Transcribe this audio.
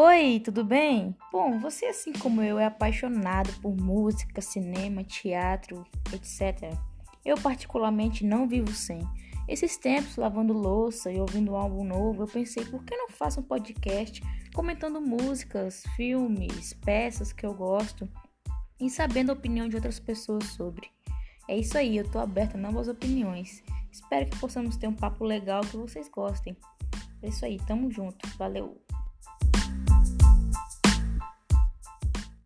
Oi, tudo bem? Bom, você, assim como eu, é apaixonado por música, cinema, teatro, etc. Eu, particularmente, não vivo sem. Esses tempos, lavando louça e ouvindo um álbum novo, eu pensei, por que não faço um podcast comentando músicas, filmes, peças que eu gosto e sabendo a opinião de outras pessoas sobre? É isso aí, eu tô aberta a novas opiniões. Espero que possamos ter um papo legal que vocês gostem. É isso aí, tamo junto. Valeu!